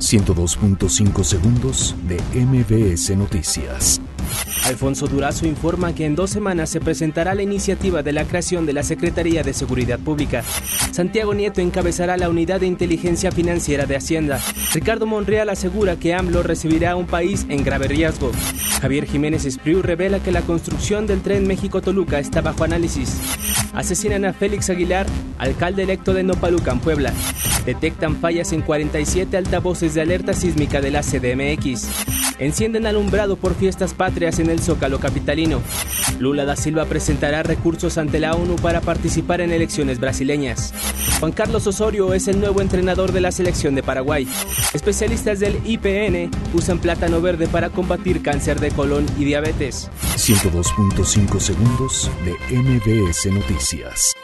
102.5 segundos de MBS Noticias. Alfonso Durazo informa que en dos semanas se presentará la iniciativa de la creación de la Secretaría de Seguridad Pública. Santiago Nieto encabezará la Unidad de Inteligencia Financiera de Hacienda. Ricardo Monreal asegura que AMLO recibirá a un país en grave riesgo. Javier Jiménez Espriu revela que la construcción del tren México-Toluca está bajo análisis. Asesinan a Félix Aguilar, alcalde electo de Nopalucan, Puebla. Detectan fallas en 47 altavoces de alerta sísmica de la CDMX. Encienden alumbrado por fiestas patrias en el Zócalo capitalino. Lula da Silva presentará recursos ante la ONU para participar en elecciones brasileñas. Juan Carlos Osorio es el nuevo entrenador de la selección de Paraguay. Especialistas del IPN usan plátano verde para combatir cáncer de colon y diabetes. 102.5 segundos de MBS Noticias.